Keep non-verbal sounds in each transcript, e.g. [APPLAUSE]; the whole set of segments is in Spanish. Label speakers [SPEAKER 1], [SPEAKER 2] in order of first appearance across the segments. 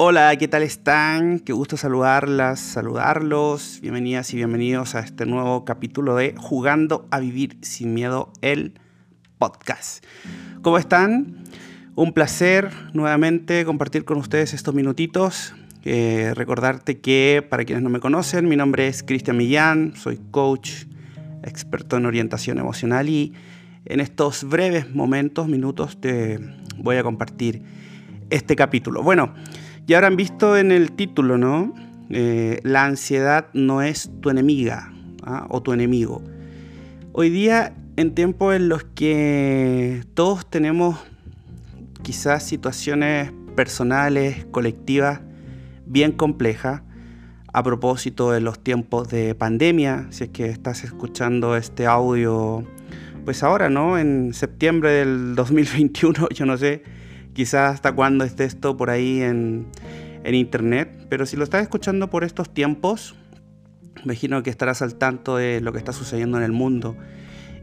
[SPEAKER 1] Hola, ¿qué tal están? Qué gusto saludarlas, saludarlos. Bienvenidas y bienvenidos a este nuevo capítulo de Jugando a Vivir sin Miedo, el podcast. ¿Cómo están? Un placer nuevamente compartir con ustedes estos minutitos. Eh, recordarte que, para quienes no me conocen, mi nombre es Cristian Millán, soy coach, experto en orientación emocional y en estos breves momentos, minutos, te voy a compartir este capítulo. Bueno, ya habrán visto en el título, ¿no? Eh, la ansiedad no es tu enemiga ¿ah? o tu enemigo. Hoy día, en tiempos en los que todos tenemos quizás situaciones personales, colectivas, bien complejas, a propósito de los tiempos de pandemia, si es que estás escuchando este audio, pues ahora, ¿no? En septiembre del 2021, [LAUGHS] yo no sé quizás hasta cuándo esté esto por ahí en, internet, pero si lo estás escuchando por estos tiempos, imagino que estarás al tanto de lo que está sucediendo en el mundo.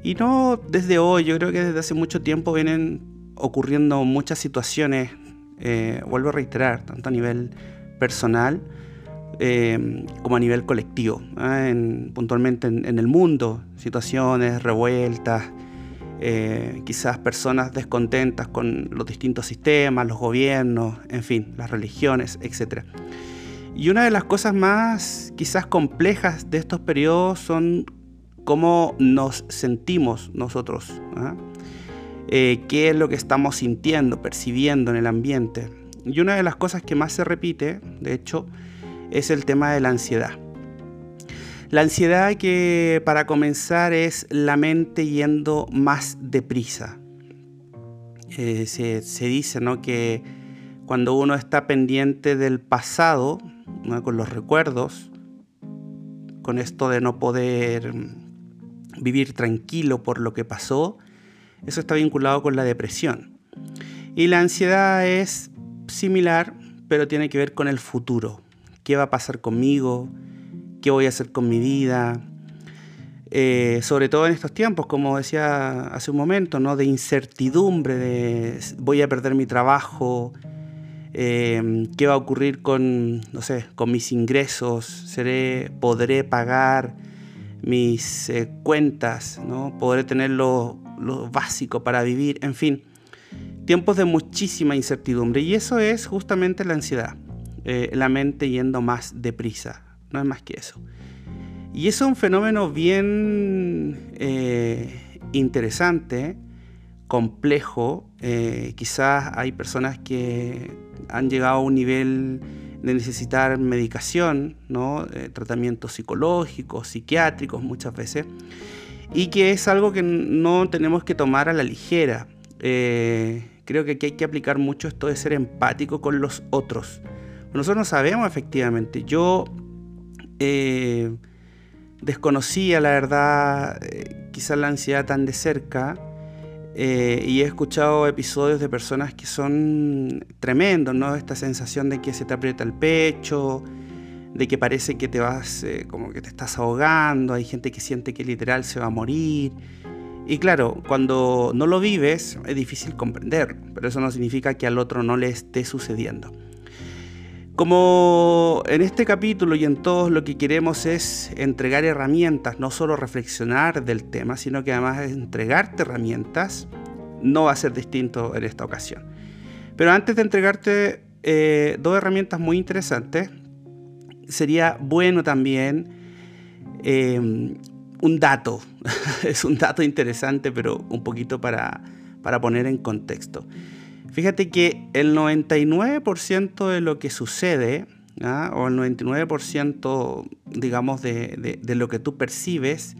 [SPEAKER 1] Y no desde hoy, yo creo que desde hace mucho tiempo vienen ocurriendo muchas situaciones, eh, vuelvo a reiterar, tanto a nivel personal eh, como a nivel colectivo, ¿ah? puntualmente en, el mundo, situaciones, revueltas, eh, quizás personas descontentas con los distintos sistemas, los gobiernos, en fin, las religiones, etc. Y una de las cosas más quizás complejas de estos periodos son cómo nos sentimos nosotros, ¿ah? eh, qué es lo que estamos sintiendo, percibiendo en el ambiente. Y una de las cosas que más se repite, de hecho, es el tema de la ansiedad. La ansiedad que para comenzar es la mente yendo más deprisa. Eh, se, dice ¿no? que cuando uno está pendiente del pasado, con los recuerdos, con esto de no poder vivir tranquilo por lo que pasó, eso está vinculado con la depresión. Y la ansiedad es similar, pero tiene que ver con el futuro. ¿Qué va a pasar conmigo? Qué voy a hacer con mi vida, eh, sobre todo en estos tiempos, como decía hace un momento, ¿no? de incertidumbre, de voy a perder mi trabajo, eh, qué va a ocurrir con, no sé, con mis ingresos, seré, podré pagar mis eh, cuentas, ¿no? podré tener lo, básico para vivir, en fin, tiempos de muchísima incertidumbre y eso es justamente la ansiedad, la mente yendo más deprisa no es más que eso. Y es un fenómeno bien eh, interesante, complejo. Eh, quizás hay personas que han llegado a un nivel de necesitar medicación, ¿no? Eh, tratamientos psicológicos, psiquiátricos muchas veces, y que es algo que no tenemos que tomar a la ligera. creo que aquí hay que aplicar mucho esto de ser empático con los otros. Nosotros no sabemos efectivamente. Yo eh, desconocía, la verdad, eh, quizás la ansiedad tan de cerca. Eh, y he escuchado episodios de personas que son tremendos, ¿no? Esta sensación de que se te aprieta el pecho, de que parece que te vas, como que te estás ahogando, hay gente que siente que literal se va a morir. Y claro, cuando no lo vives es difícil comprender, pero eso no significa que al otro no le esté sucediendo. Como en este capítulo y en todos lo que queremos es entregar herramientas, no solo reflexionar del tema, sino que además entregarte herramientas, no va a ser distinto en esta ocasión. Pero antes de entregarte eh, dos herramientas muy interesantes, sería bueno también eh, un dato, [LAUGHS] es un dato interesante, pero un poquito para, para poner en contexto. Fíjate que el 99% de lo que sucede, ¿ah? o el 99% digamos de, lo que tú percibes,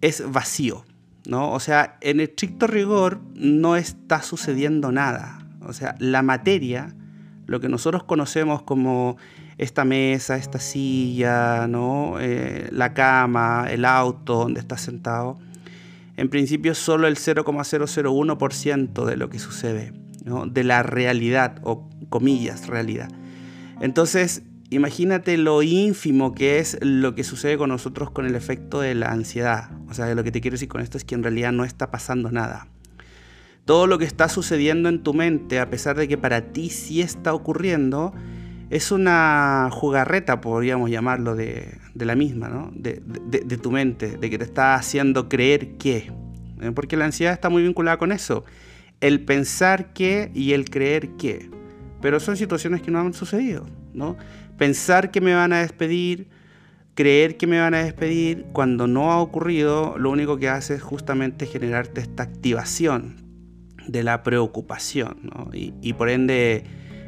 [SPEAKER 1] es vacío. ¿no? O sea, en estricto rigor no está sucediendo nada. O sea, la materia, lo que nosotros conocemos como esta mesa, esta silla, ¿no? Eh, la cama, el auto donde estás sentado, en principio solo el 0,001% de lo que sucede de la realidad, o comillas, realidad. Entonces, imagínate lo ínfimo que es lo que sucede con nosotros con el efecto de la ansiedad. O sea, lo que te quiero decir con esto es que en realidad no está pasando nada. todo lo que está sucediendo en tu mente, a pesar de que para ti sí está ocurriendo, es una jugarreta, podríamos llamarlo, de, la misma, ¿no? de, tu mente, de que te está haciendo creer que. ¿eh? Porque la ansiedad está muy vinculada con eso. El pensar que y el creer que. Pero son situaciones que no han sucedido, ¿no? Pensar que me van a despedir, creer que me van a despedir, cuando no ha ocurrido, lo único que hace es justamente generarte esta activación de la preocupación y, por ende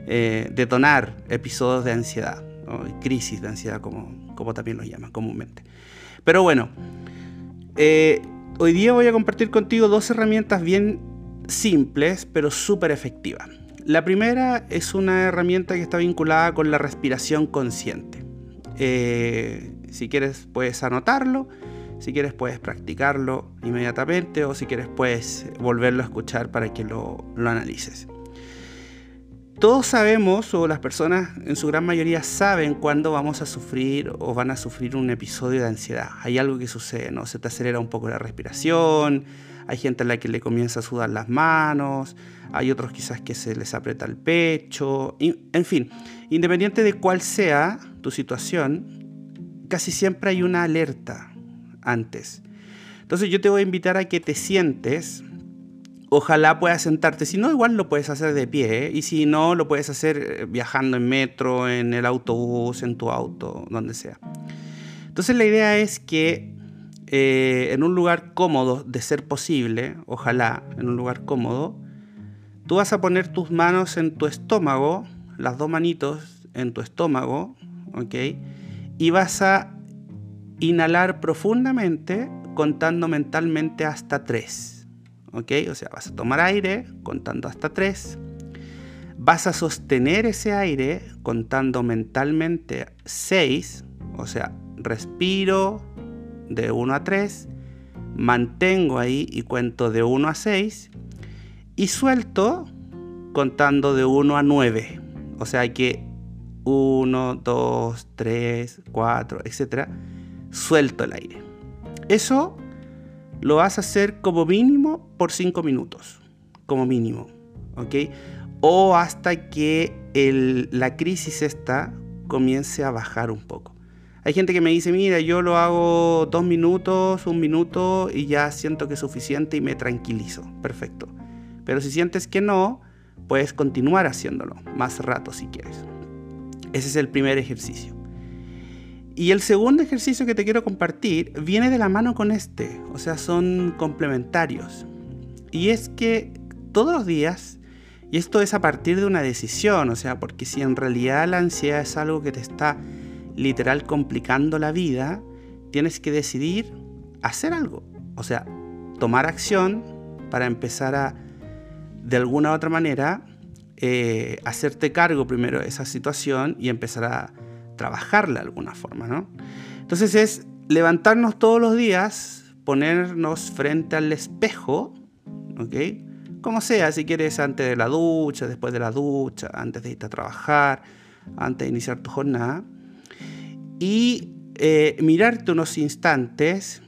[SPEAKER 1] eh, detonar episodios de ansiedad, crisis de ansiedad como, como también los llaman comúnmente. Pero bueno, eh, hoy día voy a compartir contigo dos herramientas bien simples pero súper efectivas. La primera es una herramienta que está vinculada con la respiración consciente. Eh, si quieres puedes anotarlo si quieres puedes practicarlo inmediatamente o si quieres puedes volverlo a escuchar para que lo, analices. Todos sabemos, o las personas en su gran mayoría saben cuándo vamos a sufrir o van a sufrir un episodio de ansiedad. Hay algo que sucede, ¿no? Se te acelera un poco la respiración, hay gente a la que le comienza a sudar las manos, hay otros quizás que se les aprieta el pecho, en fin, independiente de cuál sea tu situación, casi siempre hay una alerta, antes. Entonces yo te voy a invitar a que te sientes. Ojalá puedas sentarte. Si no, igual lo puedes hacer de pie. ¿eh? Y si no, lo puedes hacer eh, viajando en metro, en el autobús, en tu auto, donde sea. Entonces la idea es que eh, en un lugar cómodo, de ser posible, ojalá en un lugar cómodo, tú vas a poner tus manos en tu estómago, las dos manitos en tu estómago, ¿ok? Y vas a inhalar profundamente contando mentalmente hasta 3. ¿Ok? O sea, vas a tomar aire contando hasta 3. Vas a sostener ese aire contando mentalmente 6. O sea, respiro de 1 a 3. Mantengo ahí y cuento de 1 a 6. Y suelto contando de 1 a 9. O sea que 1, 2, 3, 4, etcétera suelto el aire. Eso lo vas a hacer como mínimo por 5 minutos, como mínimo, ¿ok? O hasta que la crisis esta comience a bajar un poco. Hay gente que me dice, mira, yo lo hago dos minutos, un minuto y ya siento que es suficiente y me tranquilizo. Perfecto. Pero si sientes que no, puedes continuar haciéndolo más rato si quieres. Ese es el primer ejercicio. Y el segundo ejercicio que te quiero compartir viene de la mano con este, o sea, son complementarios. Y es que todos los días, y esto es a partir de una decisión, o sea, porque si en realidad la ansiedad es algo que te está literal complicando la vida, tienes que decidir hacer algo, o sea, tomar acción para empezar a, de alguna u otra manera, eh, hacerte cargo primero de esa situación y empezar a trabajarla de alguna forma, ¿no? Entonces es levantarnos todos los días, ponernos frente al espejo, ¿ok? Como sea, si quieres antes de la ducha, después de la ducha, antes de irte a trabajar, antes de iniciar tu jornada, y eh, mirarte unos instantes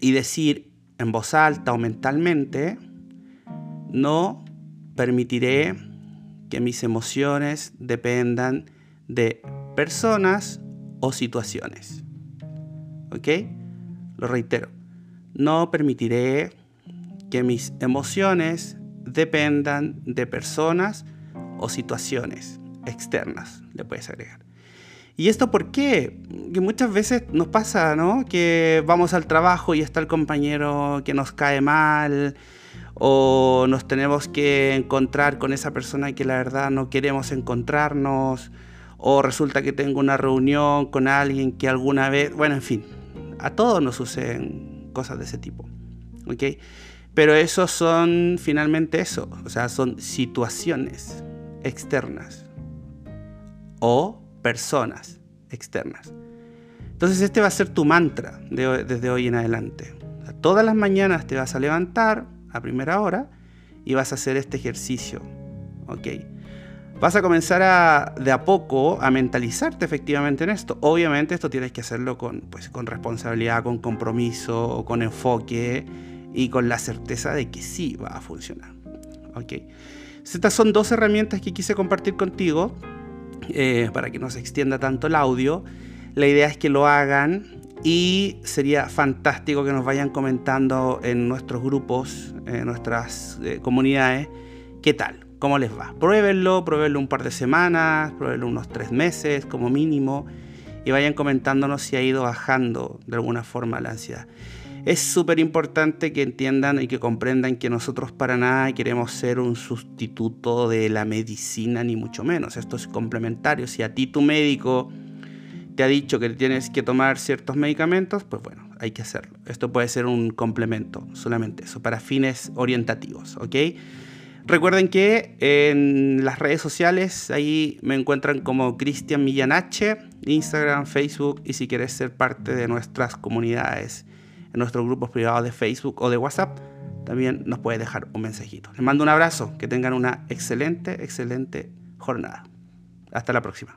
[SPEAKER 1] y decir en voz alta o mentalmente, no permitiré que mis emociones dependan de personas o situaciones. ¿Ok? Lo reitero. No permitiré que mis emociones dependan de personas o situaciones externas, le puedes agregar. ¿Y esto por qué? Que muchas veces nos pasa, ¿no? Que vamos al trabajo y está el compañero que nos cae mal, o nos tenemos que encontrar con esa persona que la verdad no queremos encontrarnos, o resulta que tengo una reunión con alguien que alguna vez, bueno, en fin, a todos nos suceden cosas de ese tipo, ¿ok? Pero eso son finalmente eso, o sea, son situaciones externas o personas externas. Entonces este va a ser tu mantra desde hoy en adelante. todas las mañanas te vas a levantar a primera hora y vas a hacer este ejercicio, ¿ok? vas a comenzar a, de a poco a mentalizarte efectivamente en esto. Obviamente esto tienes que hacerlo con, pues, con responsabilidad, con compromiso, con enfoque y con la certeza de que sí va a funcionar. ¿ok? Estas son dos herramientas que quise compartir contigo eh, para que no se extienda tanto el audio. La idea es que lo hagan y sería fantástico que nos vayan comentando en nuestros grupos, en nuestras eh, comunidades, qué tal, cómo les va. Pruébenlo, pruébenlo un par de semanas, pruébenlo unos tres meses como mínimo y vayan comentándonos si ha ido bajando de alguna forma la ansiedad. Es súper importante que entiendan y que comprendan que nosotros para nada queremos ser un sustituto de la medicina, ni mucho menos. Esto es complementario. Si a ti tu médico te ha dicho que tienes que tomar ciertos medicamentos, pues bueno, hay que hacerlo. Esto puede ser un complemento, solamente eso, para fines orientativos, ¿ok? Recuerden que en las redes sociales ahí me encuentran como Cristian Millanache, Instagram, Facebook y si quieres ser parte de nuestras comunidades en nuestros grupos privados de Facebook o de WhatsApp, también nos puede dejar un mensajito. Les mando un abrazo, que tengan una excelente, excelente jornada. Hasta la próxima.